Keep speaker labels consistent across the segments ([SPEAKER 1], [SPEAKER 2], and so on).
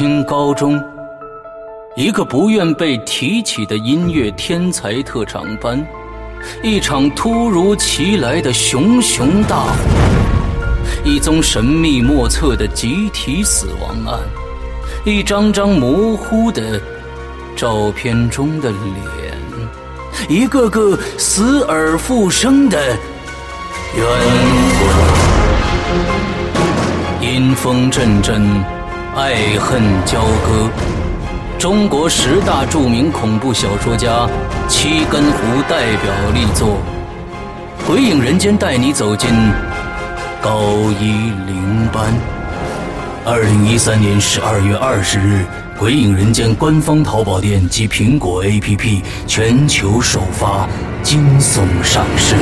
[SPEAKER 1] 新高中，一个不愿被提起的音乐天才特长班，一场突如其来的熊熊大火，一宗神秘莫测的集体死亡案，一张张模糊的照片中的脸，一个个死而复生的冤魂。阴风阵阵，爱恨交割。中国十大著名恐怖小说家七根胡代表力作《鬼影人间》，带你走进高一零班。二零一三年十二月二十日，《鬼影人间》官方淘宝店及苹果 APP 全球首发，惊悚上市。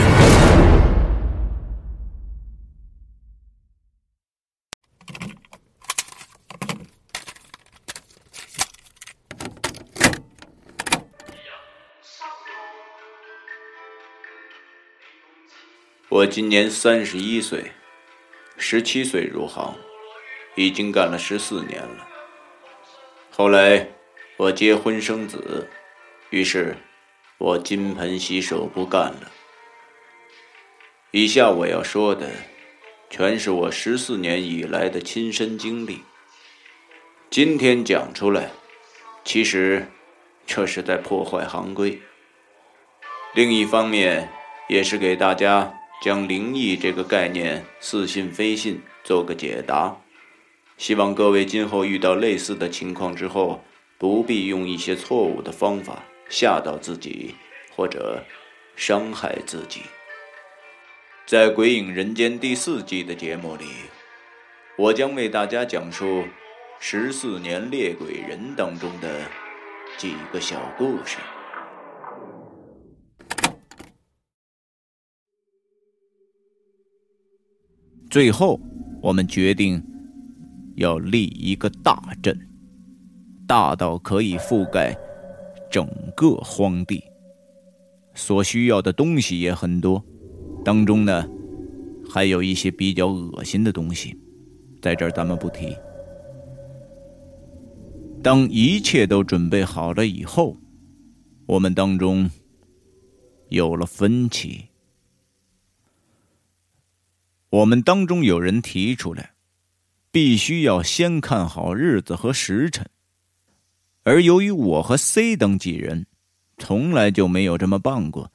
[SPEAKER 2] 我今年三十一岁，十七岁入行，已经干了十四年了。后来我结婚生子，于是我金盆洗手不干了。以下我要说的，全是我十四年以来的亲身经历。今天讲出来，其实这是在破坏行规。另一方面，也是给大家。将灵异这个概念似信非信做个解答，希望各位今后遇到类似的情况之后，不必用一些错误的方法吓到自己或者伤害自己。在《鬼影人间》第四季的节目里，我将为大家讲述十四年猎鬼人当中的几个小故事。最后，我们决定要立一个大阵，大到可以覆盖整个荒地。所需要的东西也很多，当中呢，还有一些比较恶心的东西，在这儿咱们不提。当一切都准备好了以后，我们当中有了分歧。我们当中有人提出来，必须要先看好日子和时辰，而由于我和 C 等几人从来就没有这么办过，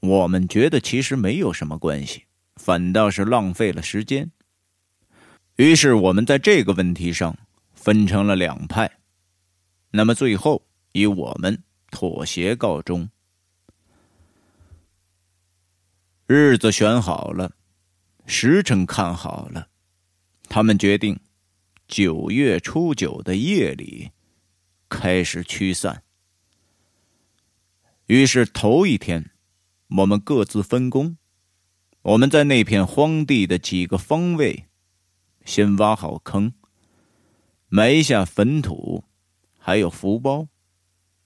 [SPEAKER 2] 我们觉得其实没有什么关系，反倒是浪费了时间。于是我们在这个问题上分成了两派，那么最后以我们妥协告终。日子选好了。时辰看好了，他们决定九月初九的夜里开始驱散。于是头一天，我们各自分工，我们在那片荒地的几个方位先挖好坑，埋下坟土，还有福包，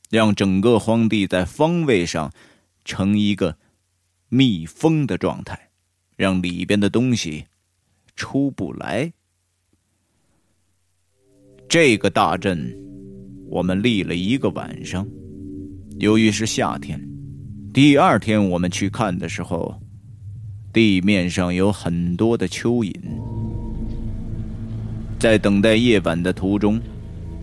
[SPEAKER 2] 让整个荒地在方位上成一个密封的状态。让里边的东西出不来。这个大阵我们立了一个晚上。由于是夏天，第二天我们去看的时候，地面上有很多的蚯蚓。在等待夜晚的途中，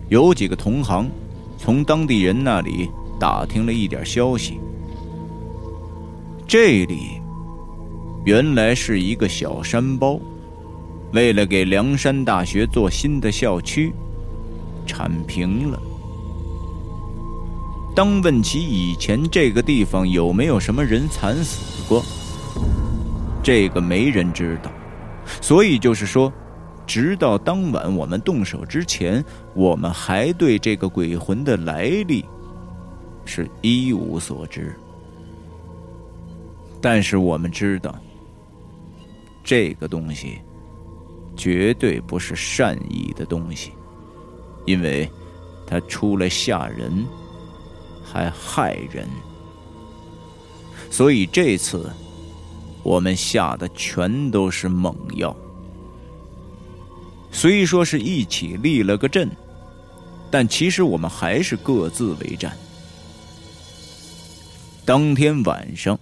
[SPEAKER 2] 有几个同行从当地人那里打听了一点消息。这里。原来是一个小山包，为了给梁山大学做新的校区，铲平了。当问起以前这个地方有没有什么人惨死过，这个没人知道。所以就是说，直到当晚我们动手之前，我们还对这个鬼魂的来历是一无所知。但是我们知道。这个东西绝对不是善意的东西，因为它除了吓人，还害人。所以这次我们下的全都是猛药。虽说是一起立了个阵，但其实我们还是各自为战。当天晚上，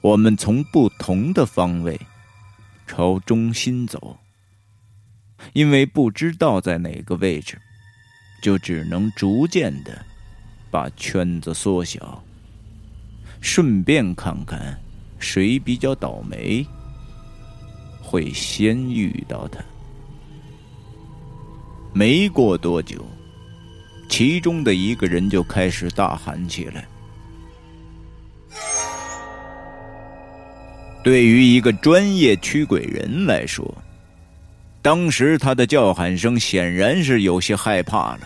[SPEAKER 2] 我们从不同的方位朝中心走，因为不知道在哪个位置，就只能逐渐的把圈子缩小，顺便看看谁比较倒霉，会先遇到他。没过多久，其中的一个人就开始大喊起来。对于一个专业驱鬼人来说，当时他的叫喊声显然是有些害怕了。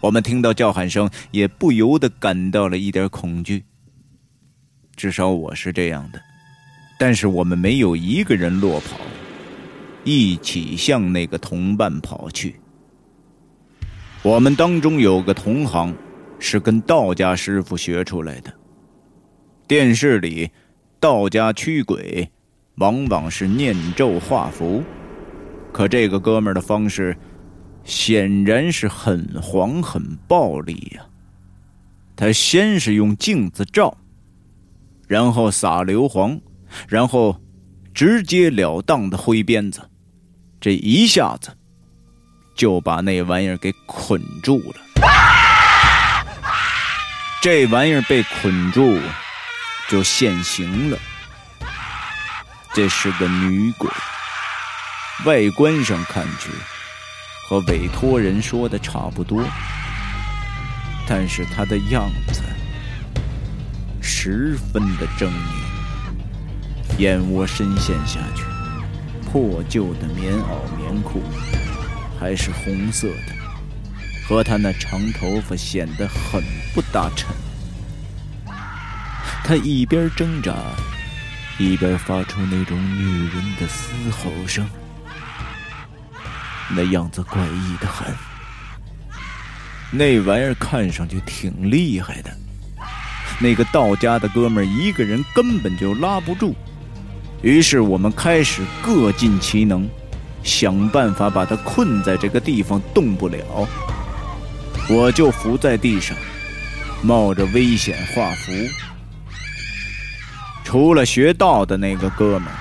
[SPEAKER 2] 我们听到叫喊声，也不由得感到了一点恐惧。至少我是这样的。但是我们没有一个人落跑，一起向那个同伴跑去。我们当中有个同行，是跟道家师傅学出来的。电视里。道家驱鬼，往往是念咒画符，可这个哥们儿的方式，显然是很黄很暴力呀。他先是用镜子照，然后撒硫磺，然后直截了当的挥鞭子，这一下子就把那玩意儿给捆住了。这玩意儿被捆住。就现形了。这是个女鬼，外观上看去和委托人说的差不多，但是她的样子十分的狰狞，眼窝深陷下去，破旧的棉袄棉裤还是红色的，和她那长头发显得很不搭衬。他一边挣扎，一边发出那种女人的嘶吼声，那样子怪异的很。那玩意儿看上去挺厉害的，那个道家的哥们儿一个人根本就拉不住，于是我们开始各尽其能，想办法把他困在这个地方动不了。我就伏在地上，冒着危险画符。除了学道的那个哥们，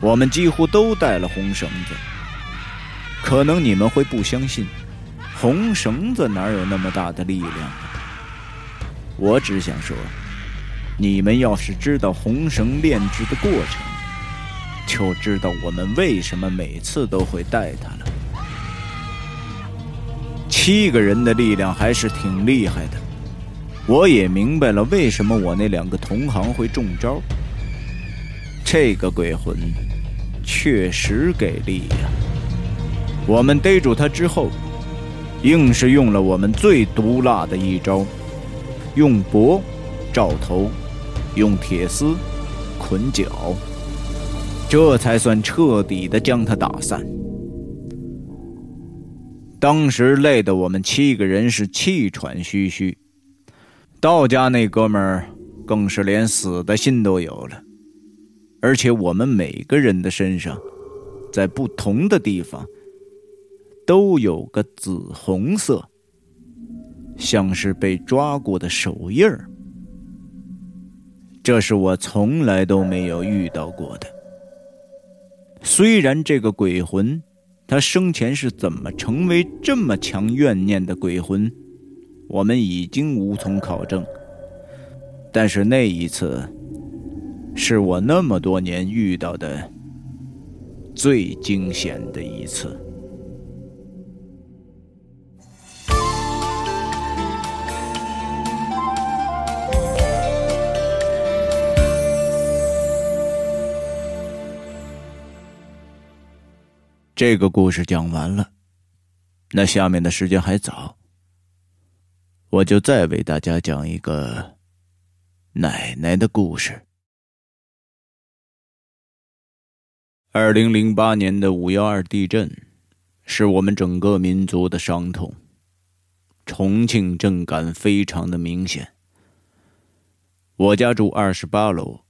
[SPEAKER 2] 我们几乎都带了红绳子。可能你们会不相信，红绳子哪有那么大的力量？我只想说，你们要是知道红绳炼制的过程，就知道我们为什么每次都会带它了。七个人的力量还是挺厉害的。我也明白了为什么我那两个同行会中招。这个鬼魂确实给力呀！我们逮住他之后，硬是用了我们最毒辣的一招，用脖照头，用铁丝捆脚，这才算彻底的将他打散。当时累得我们七个人是气喘吁吁。道家那哥们儿更是连死的心都有了，而且我们每个人的身上，在不同的地方都有个紫红色，像是被抓过的手印儿。这是我从来都没有遇到过的。虽然这个鬼魂，他生前是怎么成为这么强怨念的鬼魂？我们已经无从考证，但是那一次，是我那么多年遇到的最惊险的一次。这个故事讲完了，那下面的时间还早。我就再为大家讲一个奶奶的故事。二零零八年的五幺二地震，是我们整个民族的伤痛。重庆震感非常的明显。我家住二十八楼，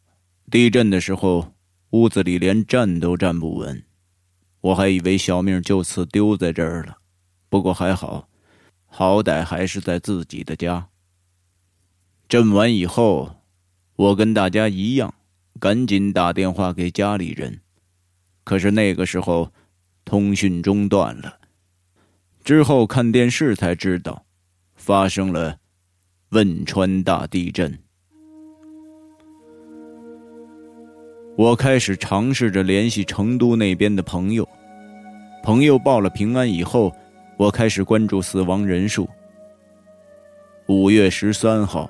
[SPEAKER 2] 地震的时候，屋子里连站都站不稳，我还以为小命就此丢在这儿了。不过还好。好歹还是在自己的家。震完以后，我跟大家一样，赶紧打电话给家里人。可是那个时候，通讯中断了。之后看电视才知道，发生了汶川大地震。我开始尝试着联系成都那边的朋友，朋友报了平安以后，我开始关注死亡人数。五月十三号，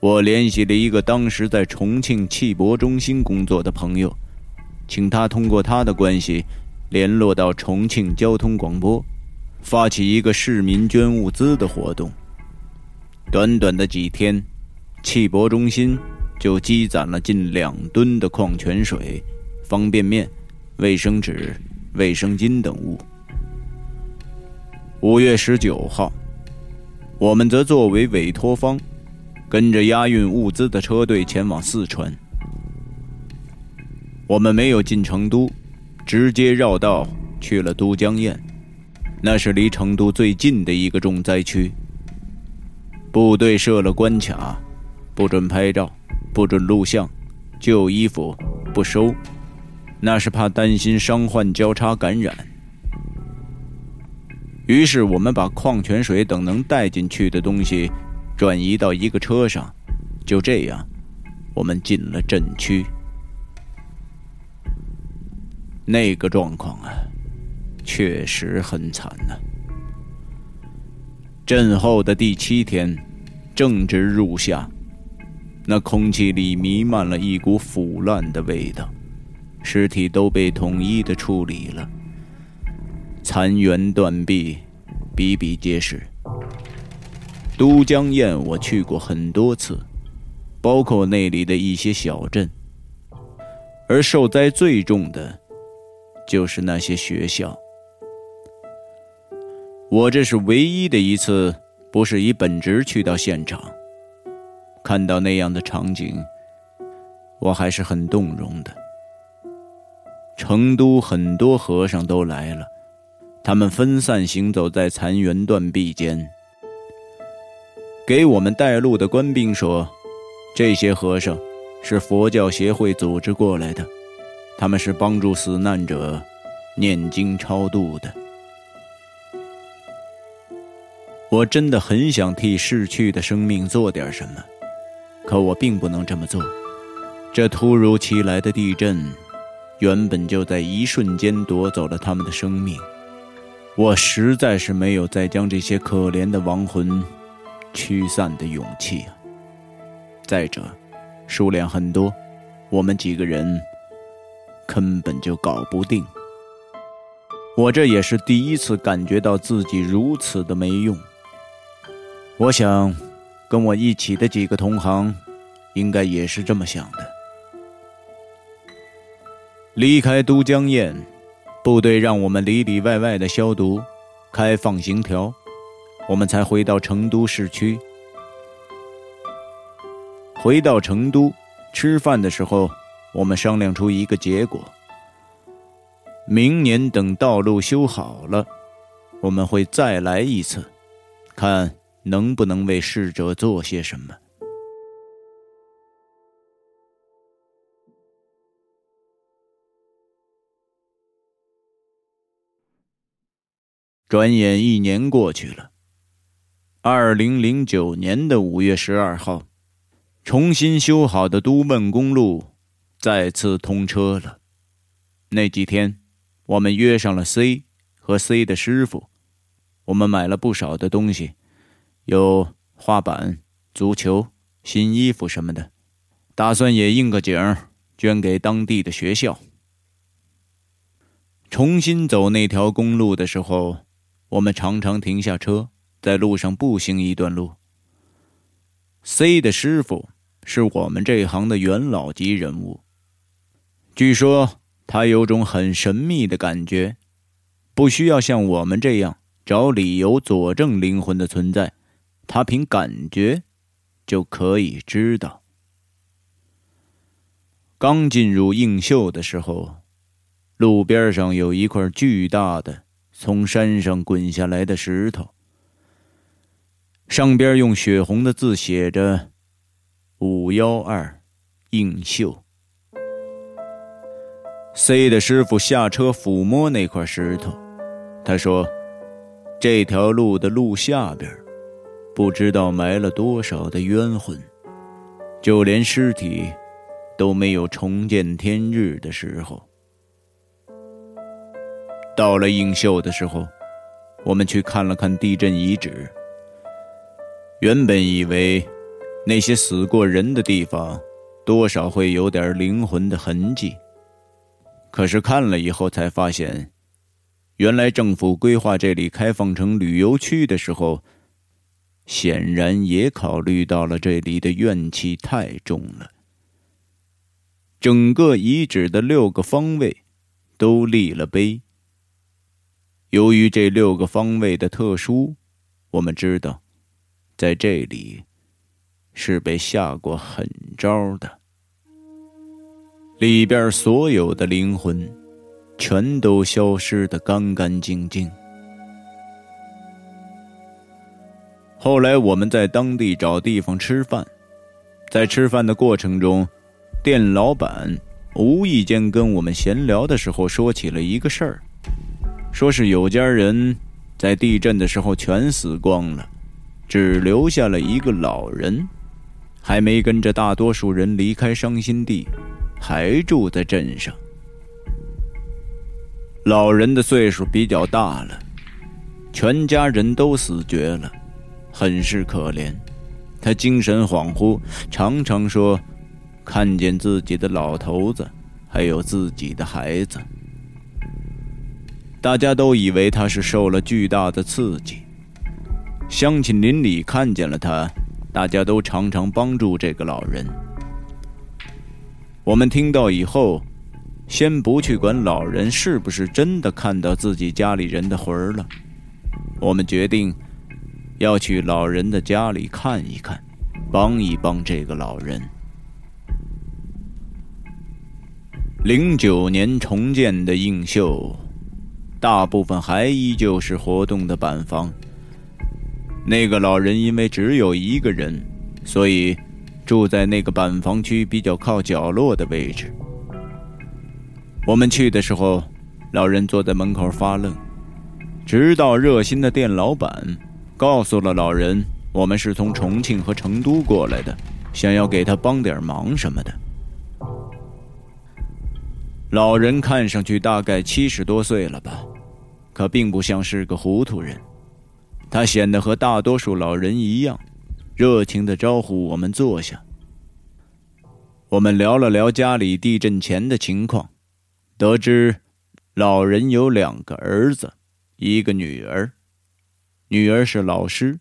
[SPEAKER 2] 我联系了一个当时在重庆汽博中心工作的朋友，请他通过他的关系联络到重庆交通广播，发起一个市民捐物资的活动。短短的几天，汽博中心。就积攒了近两吨的矿泉水、方便面、卫生纸、卫生巾等物。五月十九号，我们则作为委托方，跟着押运物资的车队前往四川。我们没有进成都，直接绕道去了都江堰，那是离成都最近的一个重灾区。部队设了关卡，不准拍照。不准录像，旧衣服不收，那是怕担心伤患交叉感染。于是我们把矿泉水等能带进去的东西转移到一个车上，就这样，我们进了镇区。那个状况啊，确实很惨呐。震后的第七天，正值入夏。那空气里弥漫了一股腐烂的味道，尸体都被统一的处理了，残垣断壁，比比皆是。都江堰我去过很多次，包括那里的一些小镇，而受灾最重的，就是那些学校。我这是唯一的一次不是以本职去到现场。看到那样的场景，我还是很动容的。成都很多和尚都来了，他们分散行走在残垣断壁间。给我们带路的官兵说，这些和尚是佛教协会组织过来的，他们是帮助死难者念经超度的。我真的很想替逝去的生命做点什么。可我并不能这么做。这突如其来的地震，原本就在一瞬间夺走了他们的生命。我实在是没有再将这些可怜的亡魂驱散的勇气啊！再者，数量很多，我们几个人根本就搞不定。我这也是第一次感觉到自己如此的没用。我想。跟我一起的几个同行，应该也是这么想的。离开都江堰，部队让我们里里外外的消毒、开放行条，我们才回到成都市区。回到成都吃饭的时候，我们商量出一个结果：明年等道路修好了，我们会再来一次，看。能不能为逝者做些什么？转眼一年过去了。二零零九年的五月十二号，重新修好的都汶公路再次通车了。那几天，我们约上了 C 和 C 的师傅，我们买了不少的东西。有画板、足球、新衣服什么的，打算也应个景捐给当地的学校。重新走那条公路的时候，我们常常停下车，在路上步行一段路。C 的师傅是我们这行的元老级人物，据说他有种很神秘的感觉，不需要像我们这样找理由佐证灵魂的存在。他凭感觉就可以知道。刚进入映秀的时候，路边上有一块巨大的从山上滚下来的石头，上边用血红的字写着“五幺二映秀”。C 的师傅下车抚摸那块石头，他说：“这条路的路下边，不知道埋了多少的冤魂，就连尸体都没有重见天日的时候。”到了映秀的时候，我们去看了看地震遗址。原本以为那些死过人的地方，多少会有点灵魂的痕迹。可是看了以后才发现，原来政府规划这里开放成旅游区的时候，显然也考虑到了这里的怨气太重了。整个遗址的六个方位都立了碑。由于这六个方位的特殊，我们知道。在这里，是被下过狠招的。里边所有的灵魂，全都消失的干干净净。后来我们在当地找地方吃饭，在吃饭的过程中，店老板无意间跟我们闲聊的时候说起了一个事儿，说是有家人在地震的时候全死光了。只留下了一个老人，还没跟着大多数人离开伤心地，还住在镇上。老人的岁数比较大了，全家人都死绝了，很是可怜。他精神恍惚，常常说看见自己的老头子，还有自己的孩子。大家都以为他是受了巨大的刺激。乡亲邻里看见了他，大家都常常帮助这个老人。我们听到以后，先不去管老人是不是真的看到自己家里人的魂儿了，我们决定要去老人的家里看一看，帮一帮这个老人。零九年重建的映秀，大部分还依旧是活动的板房。那个老人因为只有一个人，所以住在那个板房区比较靠角落的位置。我们去的时候，老人坐在门口发愣，直到热心的店老板告诉了老人，我们是从重庆和成都过来的，想要给他帮点忙什么的。老人看上去大概七十多岁了吧，可并不像是个糊涂人。他显得和大多数老人一样，热情的招呼我们坐下。我们聊了聊家里地震前的情况，得知老人有两个儿子，一个女儿。女儿是老师，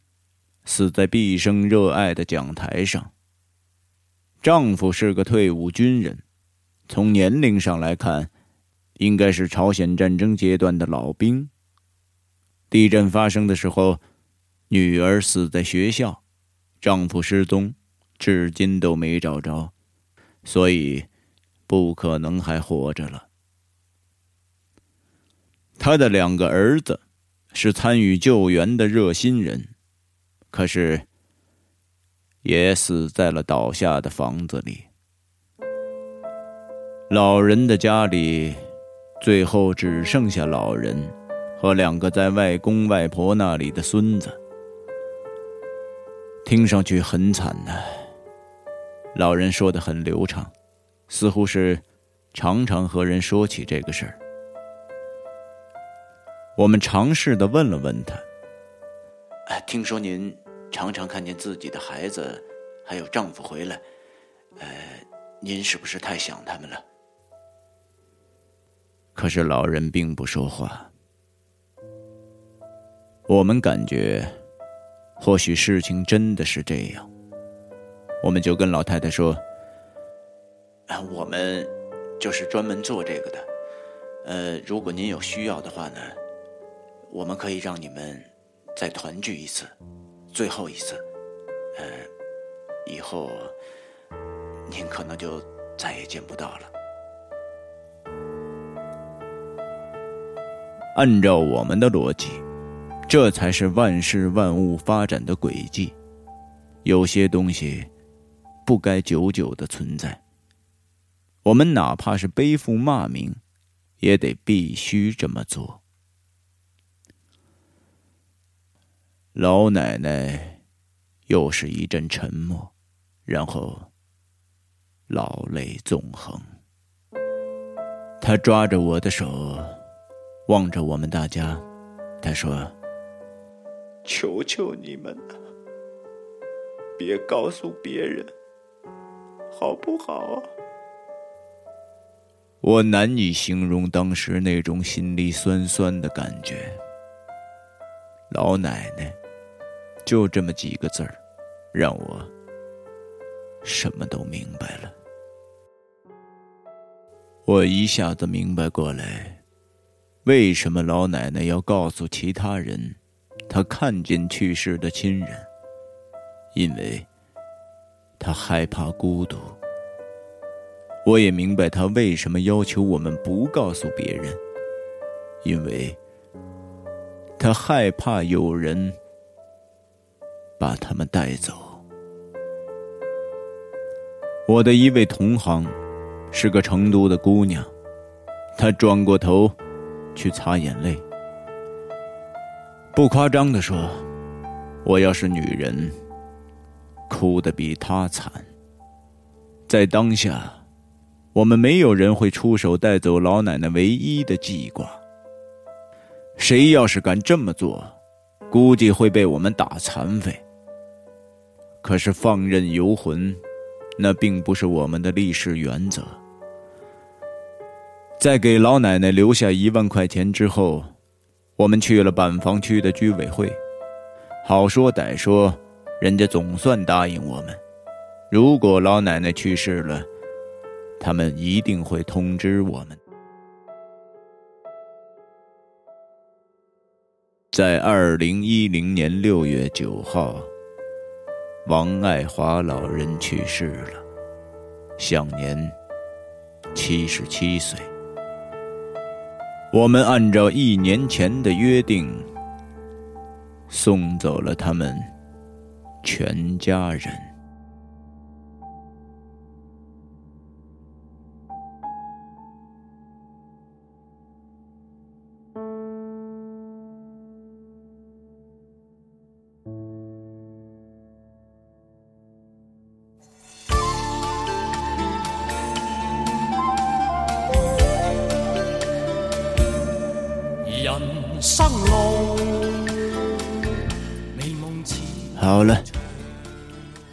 [SPEAKER 2] 死在毕生热爱的讲台上。丈夫是个退伍军人，从年龄上来看，应该是朝鲜战争阶段的老兵。地震发生的时候，女儿死在学校，丈夫失踪，至今都没找着，所以不可能还活着了。他的两个儿子是参与救援的热心人，可是也死在了倒下的房子里。老人的家里最后只剩下老人。和两个在外公外婆那里的孙子，听上去很惨呐。老人说的很流畅，似乎是常常和人说起这个事儿。我们尝试的问了问他：“，
[SPEAKER 3] 听说您常常看见自己的孩子还有丈夫回来，呃，您是不是太想他们了？”
[SPEAKER 2] 可是老人并不说话。我们感觉，或许事情真的是这样。我们就跟老太太说：“
[SPEAKER 3] 我们就是专门做这个的。呃，如果您有需要的话呢，我们可以让你们再团聚一次，最后一次。呃，以后您可能就再也见不到了。
[SPEAKER 2] 按照我们的逻辑。”这才是万事万物发展的轨迹。有些东西不该久久的存在。我们哪怕是背负骂名，也得必须这么做。老奶奶又是一阵沉默，然后老泪纵横。她抓着我的手，望着我们大家，他说。
[SPEAKER 3] 求求你们了，别告诉别人，好不好？
[SPEAKER 2] 我难以形容当时那种心里酸酸的感觉。老奶奶，就这么几个字儿，让我什么都明白了。我一下子明白过来，为什么老奶奶要告诉其他人。她看见去世的亲人，因为她害怕孤独。我也明白她为什么要求我们不告诉别人，因为她害怕有人把他们带走。我的一位同行是个成都的姑娘，她转过头去擦眼泪。不夸张的说，我要是女人，哭得比她惨。在当下，我们没有人会出手带走老奶奶唯一的记挂。谁要是敢这么做，估计会被我们打残废。可是放任游魂，那并不是我们的立事原则。在给老奶奶留下一万块钱之后。我们去了板房区的居委会，好说歹说，人家总算答应我们，如果老奶奶去世了，他们一定会通知我们。在二零一零年六月九号，王爱华老人去世了，享年七十七岁。我们按照一年前的约定，送走了他们全家人。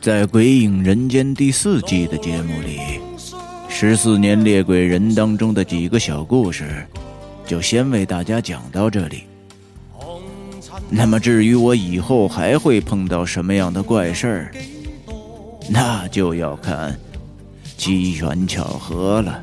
[SPEAKER 2] 在《鬼影人间》第四季的节目里，十四年猎鬼人当中的几个小故事，就先为大家讲到这里。那么，至于我以后还会碰到什么样的怪事儿，那就要看机缘巧合了。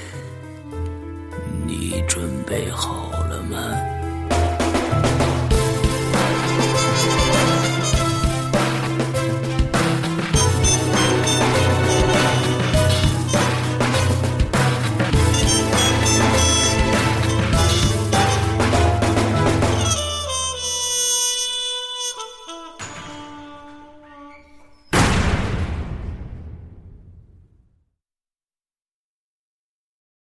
[SPEAKER 1] 你准备好了吗？